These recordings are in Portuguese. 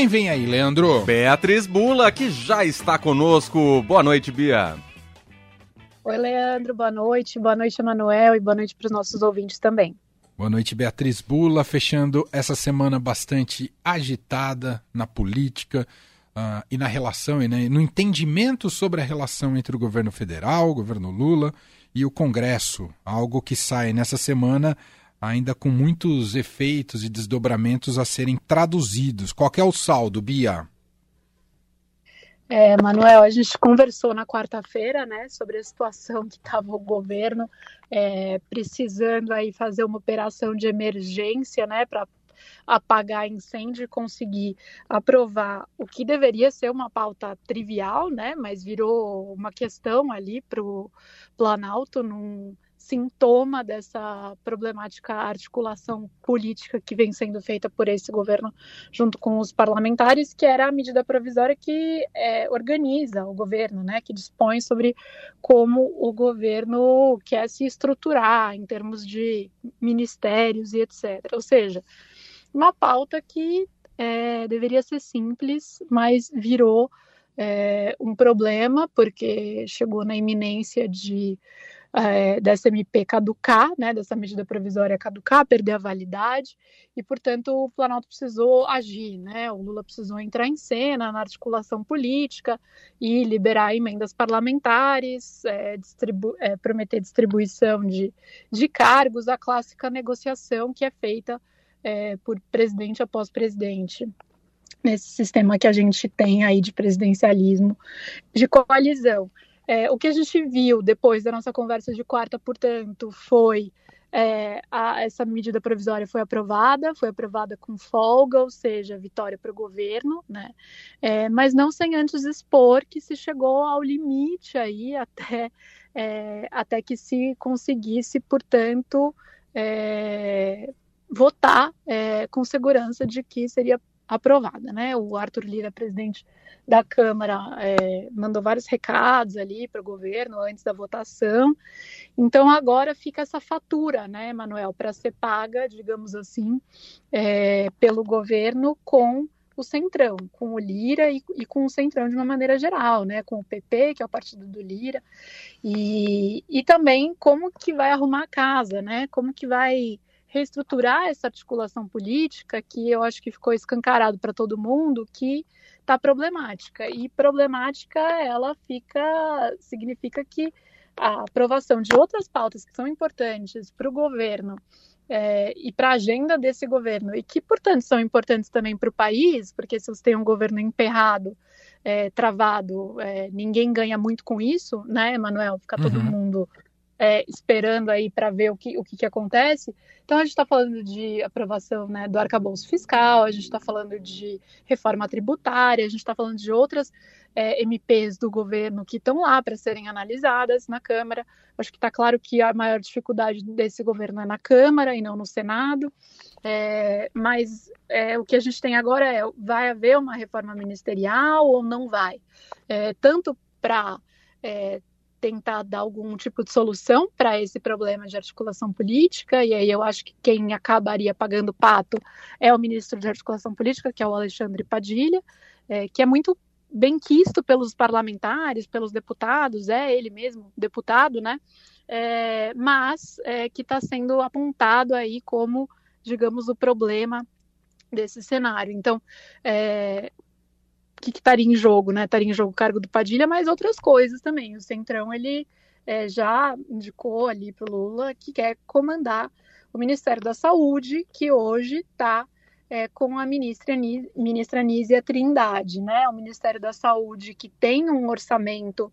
quem vem aí, Leandro? Beatriz Bula, que já está conosco. Boa noite, Bia. Oi, Leandro, boa noite. Boa noite, Emanuel, e boa noite para os nossos ouvintes também. Boa noite, Beatriz Bula, fechando essa semana bastante agitada na política uh, e na relação, e né, no entendimento sobre a relação entre o governo federal, o governo Lula e o Congresso, algo que sai nessa semana ainda com muitos efeitos e desdobramentos a serem traduzidos. Qual é o saldo, Bia? É, Manuel, a gente conversou na quarta-feira, né, sobre a situação que estava o governo é, precisando aí fazer uma operação de emergência, né, para apagar incêndio e conseguir aprovar o que deveria ser uma pauta trivial, né, mas virou uma questão ali para o Planalto num sintoma dessa problemática articulação política que vem sendo feita por esse governo junto com os parlamentares, que era a medida provisória que é, organiza o governo, né, que dispõe sobre como o governo quer se estruturar em termos de ministérios e etc. Ou seja, uma pauta que é, deveria ser simples, mas virou é, um problema porque chegou na iminência de é, dessa MP caducar, né, dessa medida provisória caducar, perder a validade, e, portanto, o Planalto precisou agir, né, o Lula precisou entrar em cena na articulação política e liberar emendas parlamentares, é, distribu é, prometer distribuição de, de cargos, a clássica negociação que é feita por presidente após presidente nesse sistema que a gente tem aí de presidencialismo, de coalizão. É, o que a gente viu depois da nossa conversa de quarta, portanto, foi é, a, essa medida provisória foi aprovada, foi aprovada com folga, ou seja, vitória para o governo, né? É, mas não sem antes expor que se chegou ao limite aí até, é, até que se conseguisse, portanto, é, votar é, com segurança de que seria aprovada, né? O Arthur Lira, presidente da Câmara, é, mandou vários recados ali para o governo antes da votação. Então agora fica essa fatura, né, Manuel, para ser paga, digamos assim, é, pelo governo com o Centrão, com o Lira e, e, com o Centrão de uma maneira geral, né? Com o PP, que é o partido do Lira, e, e também como que vai arrumar a casa, né? Como que vai reestruturar essa articulação política que eu acho que ficou escancarado para todo mundo que está problemática e problemática ela fica significa que a aprovação de outras pautas que são importantes para o governo é, e para a agenda desse governo e que portanto são importantes também para o país porque se você tem um governo emperrado é, travado é, ninguém ganha muito com isso né Emanuel fica todo uhum. mundo é, esperando aí para ver o que, o que, que, acontece. Então, a gente está falando de aprovação né, do arcabouço fiscal, a gente está falando de reforma tributária, a gente está falando de outras é, MPs do governo que estão lá para serem analisadas na Câmara. Acho que está claro que a maior dificuldade desse governo é na Câmara e não no Senado. É, mas é, o que a gente tem agora é: vai haver uma reforma ministerial ou não vai? É, tanto para é, tentar dar algum tipo de solução para esse problema de articulação política, e aí eu acho que quem acabaria pagando pato é o ministro de Articulação Política, que é o Alexandre Padilha, é, que é muito bem quisto pelos parlamentares, pelos deputados, é ele mesmo deputado, né? É, mas é, que está sendo apontado aí como, digamos, o problema desse cenário. Então, é, que estaria em jogo, né? Estaria em jogo o cargo do Padilha, mas outras coisas também. O Centrão, ele é, já indicou ali para o Lula que quer comandar o Ministério da Saúde, que hoje está é, com a ministra, ministra Nízia Trindade, né? O Ministério da Saúde que tem um orçamento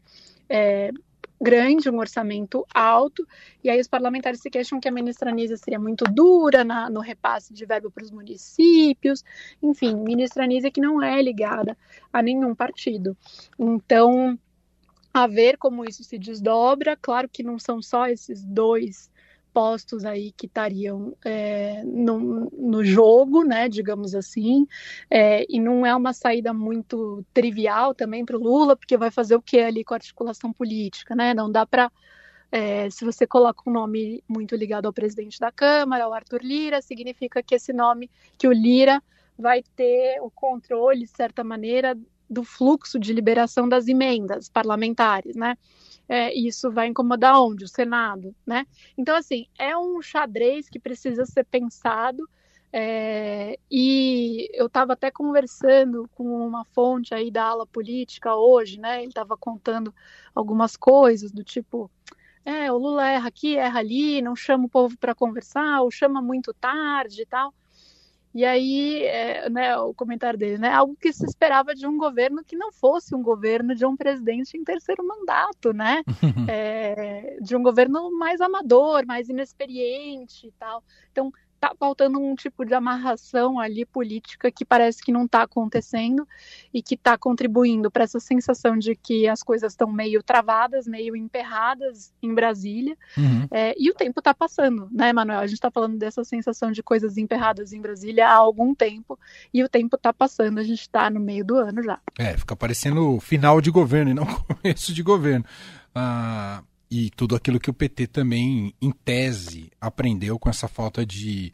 é, grande, um orçamento alto, e aí os parlamentares se queixam que a ministra Anísia seria muito dura na, no repasse de verbo para os municípios, enfim, ministra Anísia que não é ligada a nenhum partido. Então, a ver como isso se desdobra, claro que não são só esses dois postos aí que estariam é, no, no, jogo, né, digamos assim, é, e não é uma saída muito trivial também para o Lula, porque vai fazer o que ali com a articulação política, né? Não dá para é, se você coloca um nome muito ligado ao presidente da Câmara, ao Arthur Lira, significa que esse nome, que o Lira vai ter o controle, de certa maneira, do fluxo de liberação das emendas parlamentares, né? É, isso vai incomodar onde? O Senado, né? Então, assim, é um xadrez que precisa ser pensado é, e eu estava até conversando com uma fonte aí da ala política hoje, né? Ele estava contando algumas coisas do tipo, é, o Lula erra aqui, erra ali, não chama o povo para conversar, ou chama muito tarde e tal. E aí, é, né, o comentário dele, né, algo que se esperava de um governo que não fosse um governo de um presidente em terceiro mandato, né, é, de um governo mais amador, mais inexperiente e tal. Então, tá faltando um tipo de amarração ali política que parece que não está acontecendo e que está contribuindo para essa sensação de que as coisas estão meio travadas, meio emperradas em Brasília. Uhum. É, e o tempo está passando, né, Manuel? A gente está falando dessa sensação de coisas emperradas em Brasília há algum tempo e o tempo está passando. A gente está no meio do ano já. É, fica parecendo final de governo e não começo de governo. Ah, e tudo aquilo que o PT também, em tese, aprendeu com essa falta de,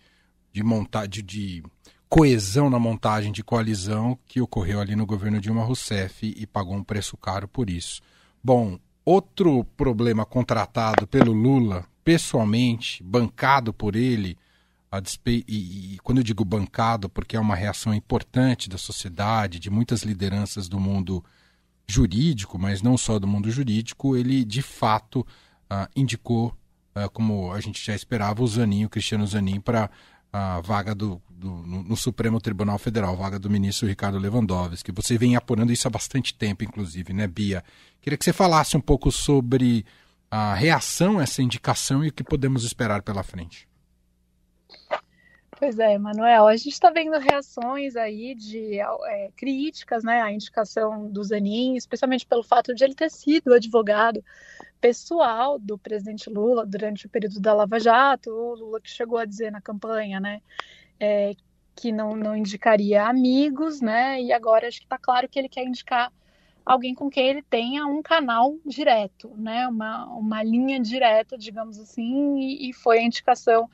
de, monta de, de coesão na montagem de coalizão que ocorreu ali no governo Dilma Rousseff e pagou um preço caro por isso. Bom, outro problema contratado pelo Lula, pessoalmente, bancado por ele, despe... e, e quando eu digo bancado, porque é uma reação importante da sociedade, de muitas lideranças do mundo jurídico, mas não só do mundo jurídico, ele de fato uh, indicou, uh, como a gente já esperava, o Zanin, o Cristiano Zanin, para a vaga do, do no, no, Supremo Tribunal Federal, vaga do ministro Ricardo Lewandowski. Você vem apurando isso há bastante tempo, inclusive, né, Bia? Queria que você falasse um pouco sobre a reação a essa indicação e o que podemos esperar pela frente. Pois é, Manuel, a gente está vendo reações aí de é, críticas né, à indicação do Zanin, especialmente pelo fato de ele ter sido advogado pessoal do presidente Lula durante o período da Lava Jato, o Lula que chegou a dizer na campanha, né, é, que não, não indicaria amigos, né, e agora acho que está claro que ele quer indicar alguém com quem ele tenha um canal direto, né, uma, uma linha direta, digamos assim, e, e foi a indicação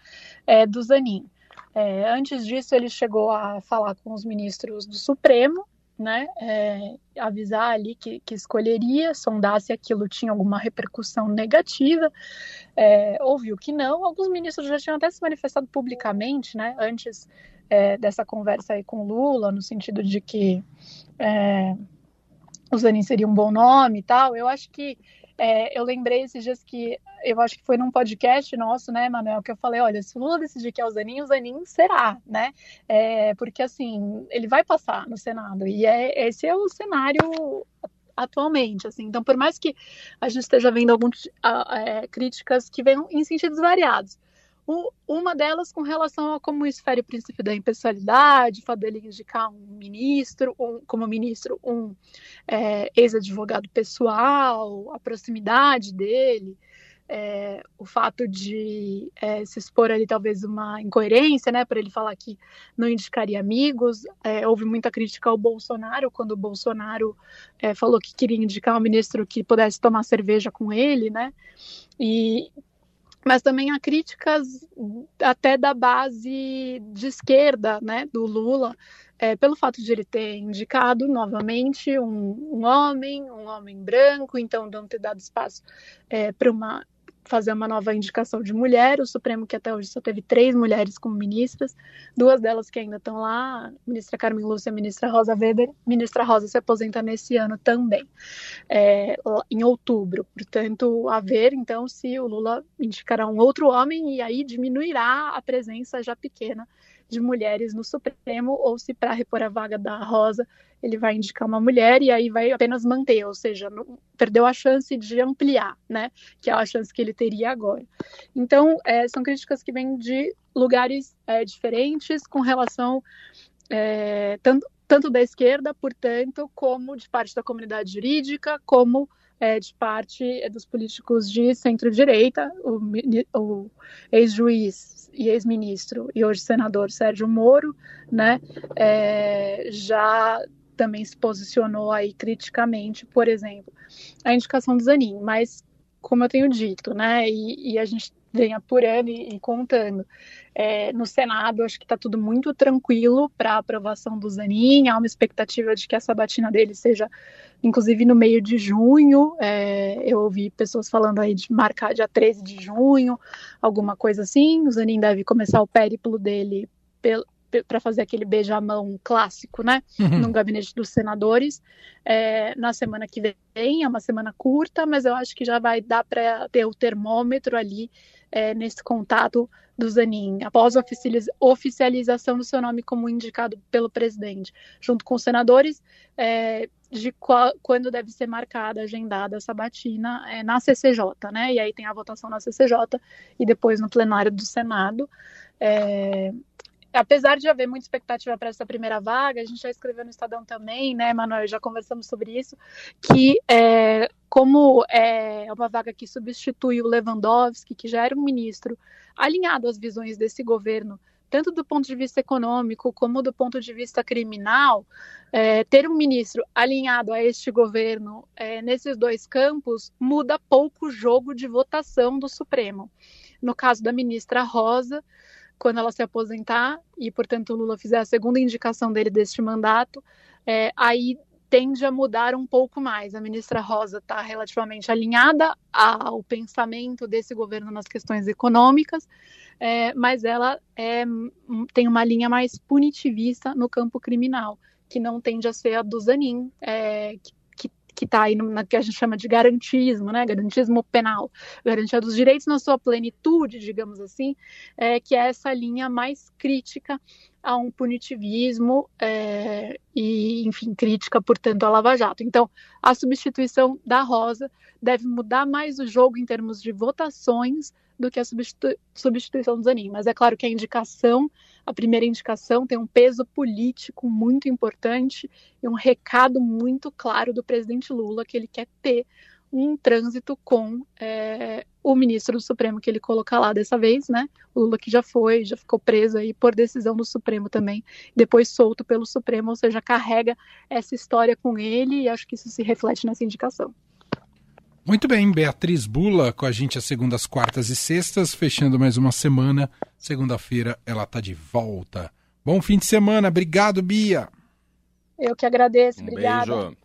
é, do Zanin. É, antes disso, ele chegou a falar com os ministros do Supremo, né, é, avisar ali que, que, escolheria, sondar se aquilo tinha alguma repercussão negativa, é, ouviu que não. Alguns ministros já tinham até se manifestado publicamente, né, antes é, dessa conversa aí com Lula, no sentido de que é, o Zanin seria um bom nome e tal. Eu acho que é, eu lembrei esses dias que eu acho que foi num podcast nosso, né, Manuel, que eu falei, olha, se o Lula decidir que é o Zanin, o Zanin será, né? É, porque assim, ele vai passar no Senado. E é, esse é o cenário atualmente, assim. Então, por mais que a gente esteja vendo algumas é, críticas que vêm em sentidos variados, uma delas com relação a como isso fere o princípio da impessoalidade, o fato dele indicar um ministro, um, como ministro, um é, ex-advogado pessoal, a proximidade dele, é, o fato de é, se expor ali talvez uma incoerência, né, para ele falar que não indicaria amigos. É, houve muita crítica ao Bolsonaro quando o Bolsonaro é, falou que queria indicar um ministro que pudesse tomar cerveja com ele, né? E mas também há críticas até da base de esquerda, né, do Lula, é, pelo fato de ele ter indicado novamente um, um homem, um homem branco, então não ter dado espaço é, para uma fazer uma nova indicação de mulher. O Supremo, que até hoje só teve três mulheres como ministras, duas delas que ainda estão lá, ministra Carmen Lúcia ministra Rosa Weber. Ministra Rosa se aposenta nesse ano também, é, em outubro. Portanto, a ver, então, se o Lula indicará um outro homem e aí diminuirá a presença já pequena de mulheres no Supremo, ou se para repor a vaga da Rosa ele vai indicar uma mulher e aí vai apenas manter, ou seja, não, perdeu a chance de ampliar, né? Que é a chance que ele teria agora. Então, é, são críticas que vêm de lugares é, diferentes com relação é, tanto, tanto da esquerda, portanto, como de parte da comunidade jurídica, como é, de parte é, dos políticos de centro-direita, o, o ex-juiz e ex-ministro e hoje senador Sérgio Moro, né, é, já também se posicionou aí criticamente, por exemplo, a indicação do Zanin, mas como eu tenho dito, né? E, e a gente vem apurando e, e contando. É, no Senado, acho que está tudo muito tranquilo para a aprovação do Zanin. Há uma expectativa de que a sabatina dele seja, inclusive, no meio de junho. É, eu ouvi pessoas falando aí de marcar dia 13 de junho, alguma coisa assim. O Zanin deve começar o périplo dele para fazer aquele beijamão clássico, né, uhum. no gabinete dos senadores, é, na semana que vem, é uma semana curta, mas eu acho que já vai dar para ter o termômetro ali é, nesse contato do Zanin, após a oficialização do seu nome como indicado pelo presidente, junto com os senadores, é, de qual, quando deve ser marcada, agendada essa batina é, na CCJ, né? E aí tem a votação na CCJ e depois no plenário do Senado. É, apesar de haver muita expectativa para essa primeira vaga, a gente já escreveu no Estadão também, né, Manuel? Já conversamos sobre isso, que é, como é uma vaga que substitui o Lewandowski, que já era um ministro alinhado às visões desse governo, tanto do ponto de vista econômico como do ponto de vista criminal, é, ter um ministro alinhado a este governo é, nesses dois campos muda pouco o jogo de votação do Supremo. No caso da ministra Rosa, quando ela se aposentar e, portanto, o Lula fizer a segunda indicação dele deste mandato, é, aí tende a mudar um pouco mais. A ministra Rosa está relativamente alinhada ao pensamento desse governo nas questões econômicas, é, mas ela é, tem uma linha mais punitivista no campo criminal, que não tende a ser a do Zanin, é, que que está aí na que a gente chama de garantismo, né, garantismo penal, garantia dos direitos na sua plenitude, digamos assim, é, que é essa linha mais crítica a um punitivismo é, e, enfim, crítica, portanto, à Lava Jato. Então, a substituição da Rosa deve mudar mais o jogo em termos de votações do que a substitu substituição do Zanin. Mas é claro que a indicação, a primeira indicação, tem um peso político muito importante e um recado muito claro do presidente Lula que ele quer ter um trânsito com é, o ministro do Supremo que ele coloca lá dessa vez, né? Lula que já foi, já ficou preso aí por decisão do Supremo também, depois solto pelo Supremo, ou seja, carrega essa história com ele e acho que isso se reflete nessa indicação. Muito bem, Beatriz Bula com a gente às segundas, quartas e sextas, fechando mais uma semana. Segunda-feira ela está de volta. Bom fim de semana, obrigado, Bia. Eu que agradeço, um obrigada. Beijo.